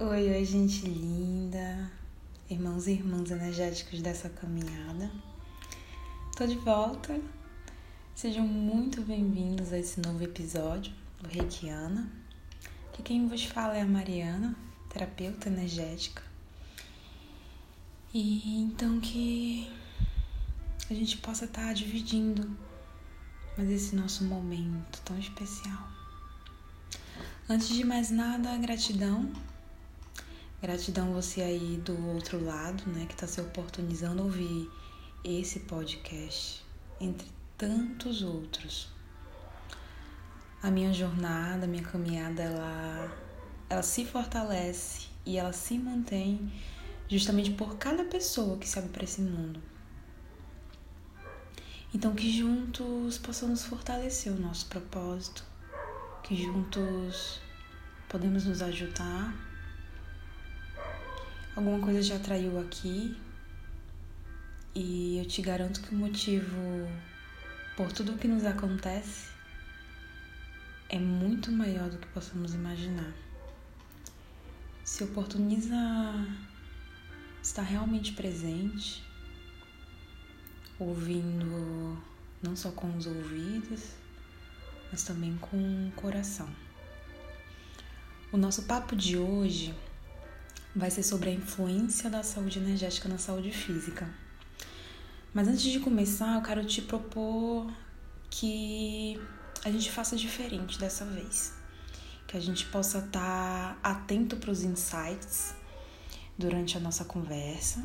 Oi, oi, gente linda, irmãos e irmãs energéticos dessa caminhada. Tô de volta. Sejam muito bem-vindos a esse novo episódio do Reikiana. Que quem vos fala é a Mariana, terapeuta energética. E então que a gente possa estar tá dividindo mas esse nosso momento tão especial. Antes de mais nada, gratidão Gratidão você aí do outro lado, né, que está se oportunizando a ouvir esse podcast, entre tantos outros. A minha jornada, a minha caminhada, ela, ela se fortalece e ela se mantém justamente por cada pessoa que se abre para esse mundo. Então, que juntos possamos fortalecer o nosso propósito, que juntos podemos nos ajudar alguma coisa já atraiu aqui e eu te garanto que o motivo por tudo o que nos acontece é muito maior do que possamos imaginar. Se oportuniza estar realmente presente, ouvindo não só com os ouvidos, mas também com o coração. O nosso papo de hoje vai ser sobre a influência da saúde energética na saúde física. Mas antes de começar, eu quero te propor que a gente faça diferente dessa vez. Que a gente possa estar atento para os insights durante a nossa conversa.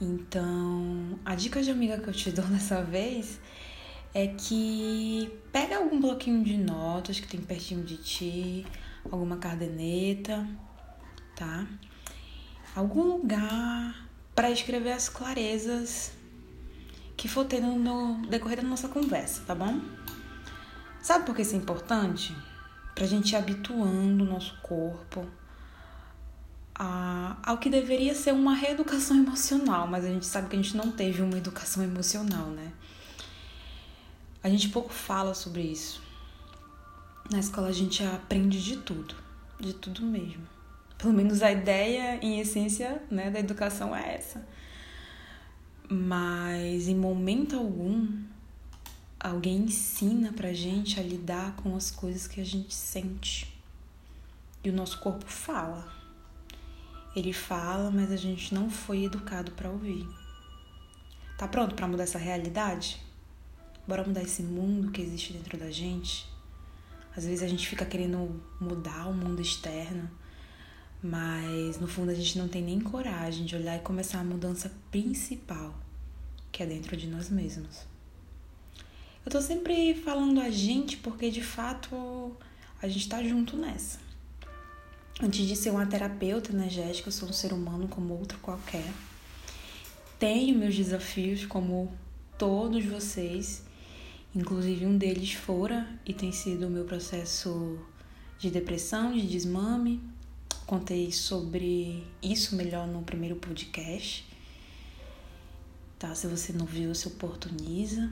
Então, a dica de amiga que eu te dou dessa vez é que pega algum bloquinho de notas que tem pertinho de ti, alguma caderneta tá? Algum lugar para escrever as clarezas que for tendo no decorrer da nossa conversa, tá bom? Sabe por que isso é importante? Pra gente ir habituando o nosso corpo a, ao que deveria ser uma reeducação emocional, mas a gente sabe que a gente não teve uma educação emocional, né? A gente pouco fala sobre isso. Na escola a gente aprende de tudo, de tudo mesmo. Pelo menos a ideia, em essência, né, da educação é essa. Mas em momento algum, alguém ensina pra gente a lidar com as coisas que a gente sente. E o nosso corpo fala. Ele fala, mas a gente não foi educado para ouvir. Tá pronto para mudar essa realidade? Bora mudar esse mundo que existe dentro da gente? Às vezes a gente fica querendo mudar o mundo externo, mas no fundo a gente não tem nem coragem de olhar e começar a mudança principal, que é dentro de nós mesmos. Eu tô sempre falando a gente porque de fato a gente tá junto nessa. Antes de ser uma terapeuta energética, eu sou um ser humano como outro qualquer. Tenho meus desafios como todos vocês, inclusive um deles fora e tem sido o meu processo de depressão, de desmame, contei sobre isso melhor no primeiro podcast. Tá? Se você não viu, se oportuniza.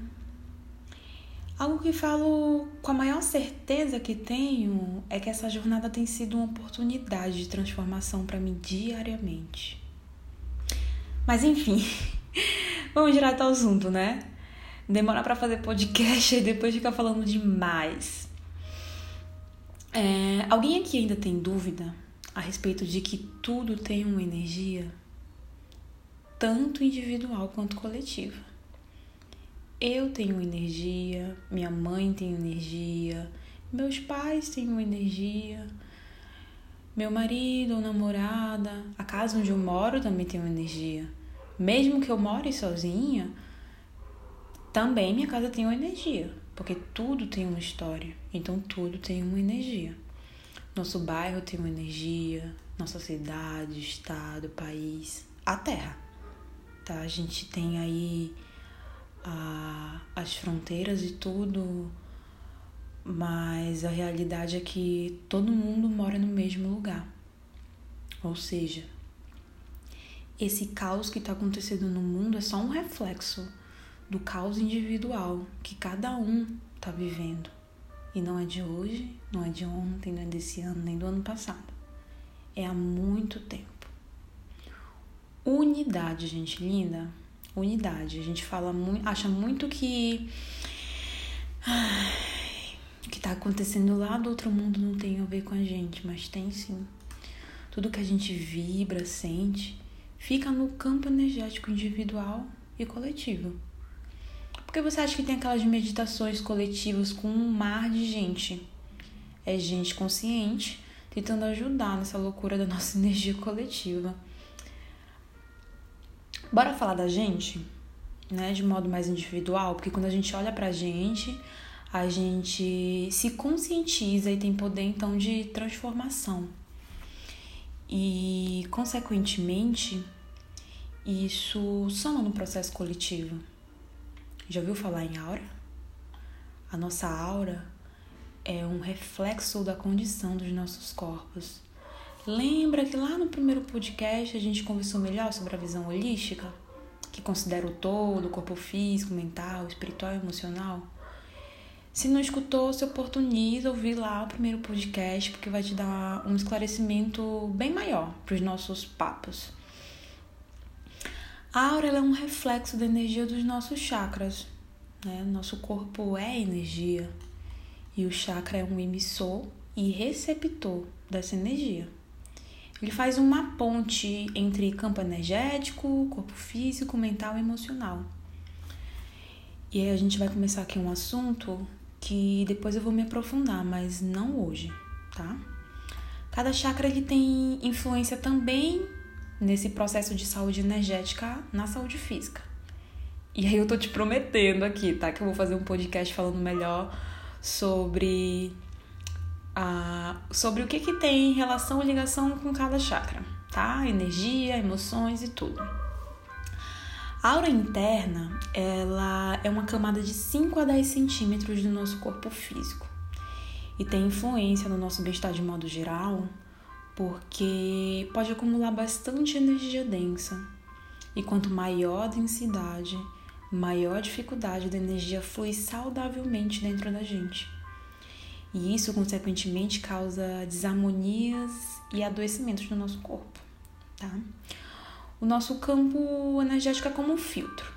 Algo que falo com a maior certeza que tenho é que essa jornada tem sido uma oportunidade de transformação para mim diariamente. Mas enfim, vamos direto ao assunto, né? Demora para fazer podcast e depois fica falando demais. É, alguém aqui ainda tem dúvida a respeito de que tudo tem uma energia, tanto individual quanto coletiva. Eu tenho energia, minha mãe tem energia, meus pais têm uma energia, meu marido ou namorada, a casa onde eu moro também tem uma energia. Mesmo que eu more sozinha, também minha casa tem uma energia, porque tudo tem uma história, então tudo tem uma energia. Nosso bairro tem uma energia, nossa cidade, estado, país, a terra. Tá? A gente tem aí a, as fronteiras e tudo, mas a realidade é que todo mundo mora no mesmo lugar. Ou seja, esse caos que está acontecendo no mundo é só um reflexo do caos individual que cada um está vivendo. E não é de hoje, não é de ontem, não é desse ano, nem do ano passado. é há muito tempo. Unidade, gente linda. Unidade. A gente fala muito, acha muito que o que está acontecendo lá do outro mundo não tem a ver com a gente, mas tem sim. Tudo que a gente vibra, sente, fica no campo energético individual e coletivo. Porque você acha que tem aquelas meditações coletivas com um mar de gente? É gente consciente tentando ajudar nessa loucura da nossa energia coletiva. Bora falar da gente, né, de modo mais individual, porque quando a gente olha pra gente, a gente se conscientiza e tem poder então de transformação. E, consequentemente, isso soma no processo coletivo. Já ouviu falar em aura? A nossa aura é um reflexo da condição dos nossos corpos. Lembra que lá no primeiro podcast a gente conversou melhor sobre a visão holística, que considera o todo, o corpo físico, mental, espiritual e emocional? Se não escutou, se oportuniza ouvir lá o primeiro podcast, porque vai te dar um esclarecimento bem maior para os nossos papos. A aura é um reflexo da energia dos nossos chakras. Né? Nosso corpo é energia e o chakra é um emissor e receptor dessa energia. Ele faz uma ponte entre campo energético, corpo físico, mental e emocional. E aí a gente vai começar aqui um assunto que depois eu vou me aprofundar, mas não hoje, tá? Cada chakra ele tem influência também nesse processo de saúde energética na saúde física. E aí eu tô te prometendo aqui, tá? Que eu vou fazer um podcast falando melhor sobre a, sobre o que que tem relação e ligação com cada chakra, tá? Energia, emoções e tudo. A aura interna, ela é uma camada de 5 a 10 centímetros do nosso corpo físico e tem influência no nosso bem-estar de modo geral, porque pode acumular bastante energia densa. E quanto maior a densidade, maior a dificuldade da energia flui saudavelmente dentro da gente. E isso, consequentemente, causa desarmonias e adoecimentos no nosso corpo, tá? o nosso campo energético é como um filtro.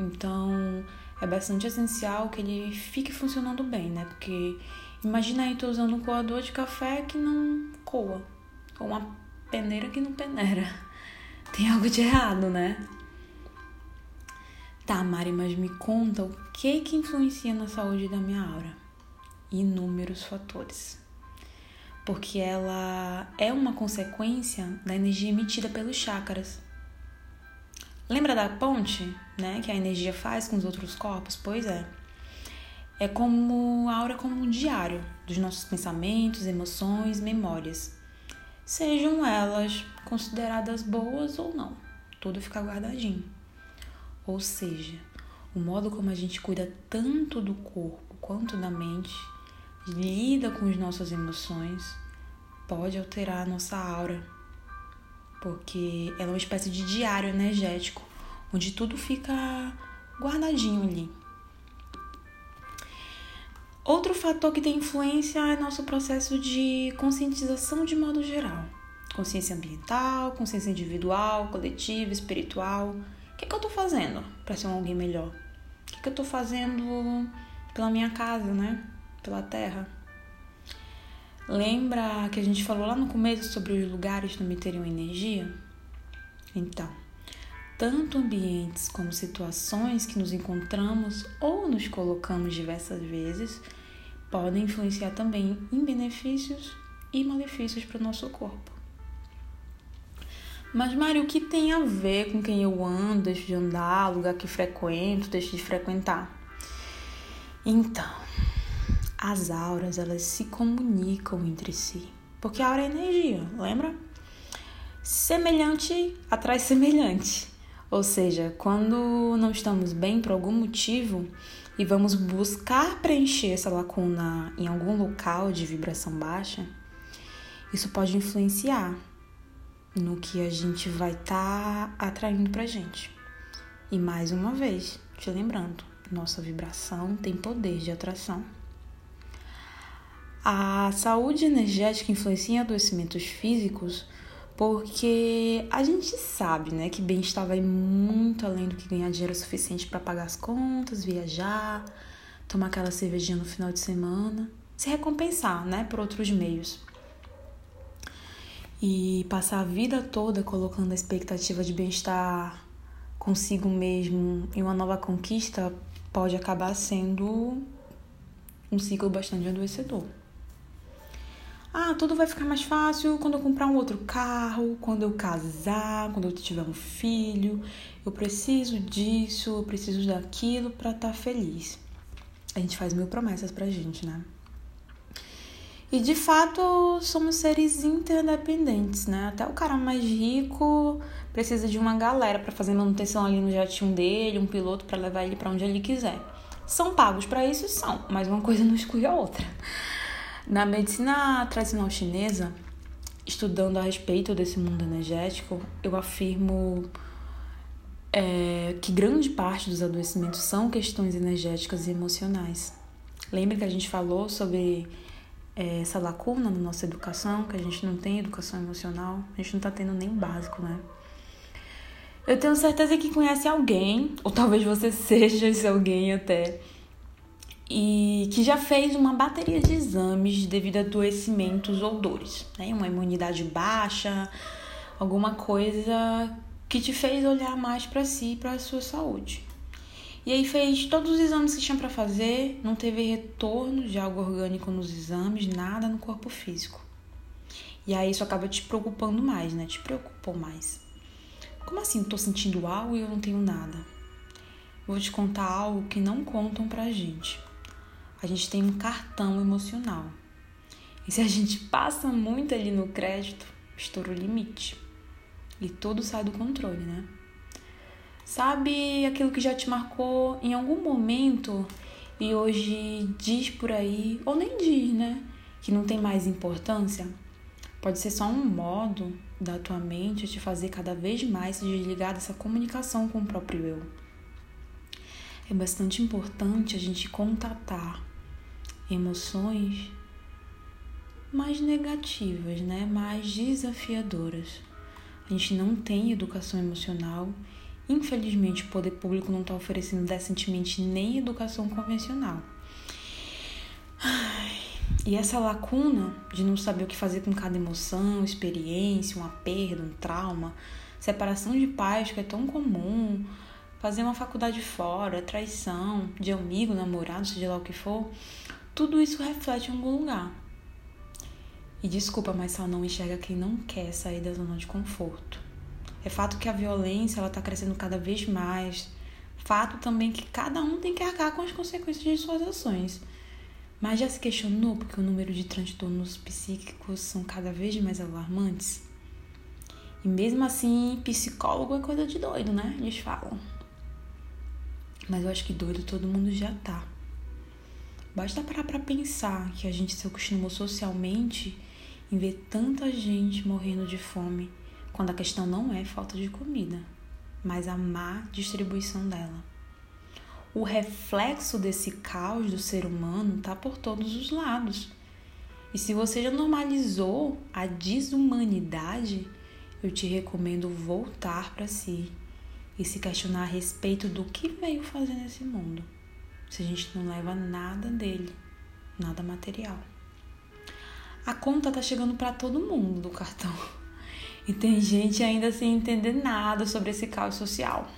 Então, é bastante essencial que ele fique funcionando bem, né? Porque imagina aí tu usando um coador de café que não coa, ou uma peneira que não peneira. Tem algo de errado, né? Tá, Mari, mas me conta o que que influencia na saúde da minha aura? Inúmeros fatores. Porque ela é uma consequência da energia emitida pelos chakras. Lembra da ponte, né, que a energia faz com os outros corpos? Pois é. É como a aura é como um diário dos nossos pensamentos, emoções, memórias. Sejam elas consideradas boas ou não. Tudo fica guardadinho. Ou seja, o modo como a gente cuida tanto do corpo quanto da mente, lida com as nossas emoções, pode alterar a nossa aura porque ela é uma espécie de diário energético, onde tudo fica guardadinho ali. Outro fator que tem influência é nosso processo de conscientização de modo geral. Consciência ambiental, consciência individual, coletiva, espiritual. O que, é que eu tô fazendo para ser um alguém melhor? O que, é que eu tô fazendo pela minha casa, né? Pela terra? Lembra que a gente falou lá no começo sobre os lugares também teriam energia? Então, tanto ambientes como situações que nos encontramos ou nos colocamos diversas vezes podem influenciar também em benefícios e malefícios para o nosso corpo. Mas, Mário, o que tem a ver com quem eu ando, deixo de andar, lugar que frequento, deixo de frequentar? Então, as auras elas se comunicam entre si, porque a aura é energia, lembra? Semelhante atrai semelhante. Ou seja, quando não estamos bem por algum motivo e vamos buscar preencher essa lacuna em algum local de vibração baixa, isso pode influenciar no que a gente vai estar tá atraindo pra gente. E mais uma vez, te lembrando, nossa vibração tem poder de atração. A saúde energética influencia em adoecimentos físicos Porque a gente sabe, né, que bem-estar vai muito além do que ganhar dinheiro suficiente para pagar as contas, viajar, tomar aquela cervejinha no final de semana, se recompensar, né, por outros meios. E passar a vida toda colocando a expectativa de bem-estar consigo mesmo em uma nova conquista pode acabar sendo um ciclo bastante adoecedor. Ah, tudo vai ficar mais fácil quando eu comprar um outro carro, quando eu casar, quando eu tiver um filho. Eu preciso disso, eu preciso daquilo para estar tá feliz. A gente faz mil promessas pra gente, né? E de fato somos seres interdependentes, né? Até o cara mais rico precisa de uma galera para fazer manutenção ali no jatinho dele, um piloto para levar ele para onde ele quiser. São pagos para isso? São, mas uma coisa não exclui a outra. Na medicina tradicional chinesa, estudando a respeito desse mundo energético, eu afirmo é, que grande parte dos adoecimentos são questões energéticas e emocionais. Lembra que a gente falou sobre é, essa lacuna na nossa educação, que a gente não tem educação emocional, a gente não tá tendo nem básico, né? Eu tenho certeza que conhece alguém, ou talvez você seja esse alguém até, e que já fez uma bateria de exames devido a adoecimentos ou dores, né? Uma imunidade baixa, alguma coisa que te fez olhar mais para si e para a sua saúde. E aí fez todos os exames que tinha para fazer, não teve retorno de algo orgânico nos exames, nada no corpo físico. E aí isso acaba te preocupando mais, né? Te preocupou mais. Como assim? Tô sentindo algo e eu não tenho nada. Vou te contar algo que não contam pra gente. A gente tem um cartão emocional. E se a gente passa muito ali no crédito, estoura o limite. E tudo sai do controle, né? Sabe aquilo que já te marcou em algum momento e hoje diz por aí, ou nem diz, né? Que não tem mais importância? Pode ser só um modo da tua mente te fazer cada vez mais se desligar dessa comunicação com o próprio eu. É bastante importante a gente contatar emoções mais negativas, né? Mais desafiadoras. A gente não tem educação emocional Infelizmente, o poder público não está oferecendo decentemente nem educação convencional. E essa lacuna de não saber o que fazer com cada emoção, experiência, uma perda, um trauma, separação de pais que é tão comum, fazer uma faculdade fora, traição de amigo, namorado, seja lá o que for, tudo isso reflete em algum lugar. E desculpa, mas só não enxerga quem não quer sair da zona de conforto. É fato que a violência ela está crescendo cada vez mais. Fato também que cada um tem que arcar com as consequências de suas ações. Mas já se questionou porque o número de transtornos psíquicos são cada vez mais alarmantes? E mesmo assim, psicólogo é coisa de doido, né? Eles falam. Mas eu acho que doido todo mundo já tá. Basta parar pra pensar que a gente se acostumou socialmente em ver tanta gente morrendo de fome quando a questão não é falta de comida, mas a má distribuição dela. O reflexo desse caos do ser humano está por todos os lados. E se você já normalizou a desumanidade, eu te recomendo voltar para si e se questionar a respeito do que veio fazer nesse mundo, se a gente não leva nada dele, nada material. A conta tá chegando para todo mundo do cartão. E tem gente ainda sem entender nada sobre esse caos social.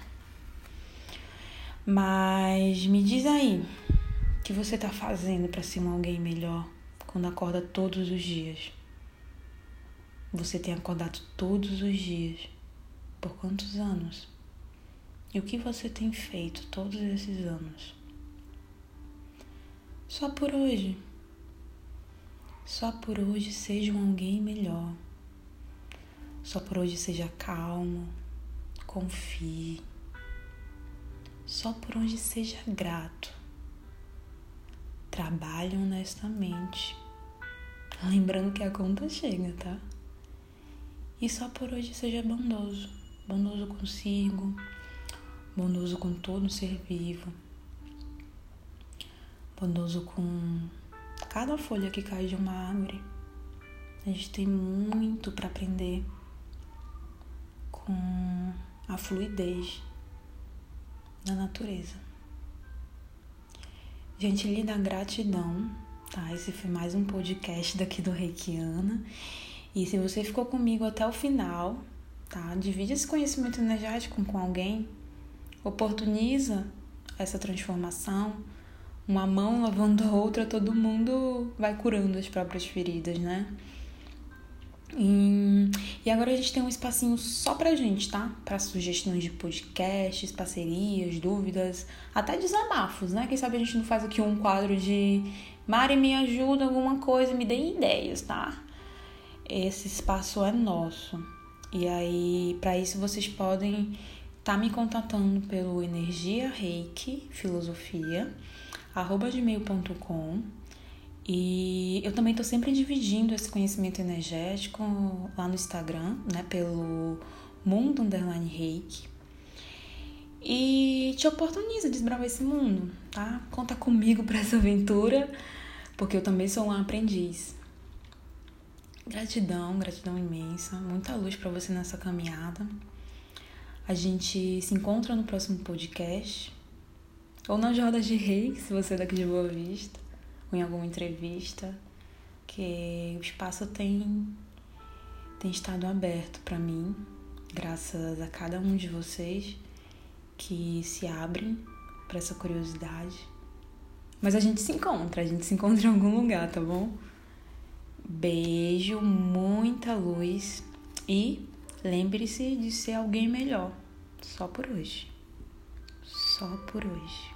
Mas me diz aí, o que você tá fazendo para ser um alguém melhor quando acorda todos os dias? Você tem acordado todos os dias. Por quantos anos? E o que você tem feito todos esses anos? Só por hoje. Só por hoje seja um alguém melhor. Só por hoje seja calmo, confie. Só por hoje seja grato. Trabalhe honestamente. Lembrando que a conta chega, tá? E só por hoje seja bondoso. Bondoso consigo, bondoso com todo ser vivo, bondoso com cada folha que cai de uma árvore. A gente tem muito para aprender com a fluidez da natureza. Gente, lhe dá gratidão, tá? Esse foi mais um podcast daqui do Reikiana. E se você ficou comigo até o final, tá? Divide esse conhecimento energético com alguém, oportuniza essa transformação. Uma mão lavando a outra, todo mundo vai curando as próprias feridas, né? E, e agora a gente tem um espacinho só pra gente, tá? Para sugestões de podcasts, parcerias, dúvidas, até desabafos, né? Quem sabe a gente não faz aqui um quadro de Mari, me ajuda alguma coisa, me dê ideias, tá? Esse espaço é nosso. E aí, para isso vocês podem estar tá me contatando pelo Energia Reiki Filosofia, gmail.com. E eu também estou sempre dividindo esse conhecimento energético lá no Instagram, né, pelo Mundo Underline Reiki. E te oportuniza desbravar esse mundo, tá? Conta comigo para essa aventura, porque eu também sou um aprendiz. Gratidão, gratidão imensa, muita luz para você nessa caminhada. A gente se encontra no próximo podcast ou nas rodas de reiki, se você é daqui de Boa Vista ou em alguma entrevista, que o espaço tem, tem estado aberto para mim, graças a cada um de vocês que se abrem para essa curiosidade. Mas a gente se encontra, a gente se encontra em algum lugar, tá bom? Beijo, muita luz e lembre-se de ser alguém melhor. Só por hoje. Só por hoje.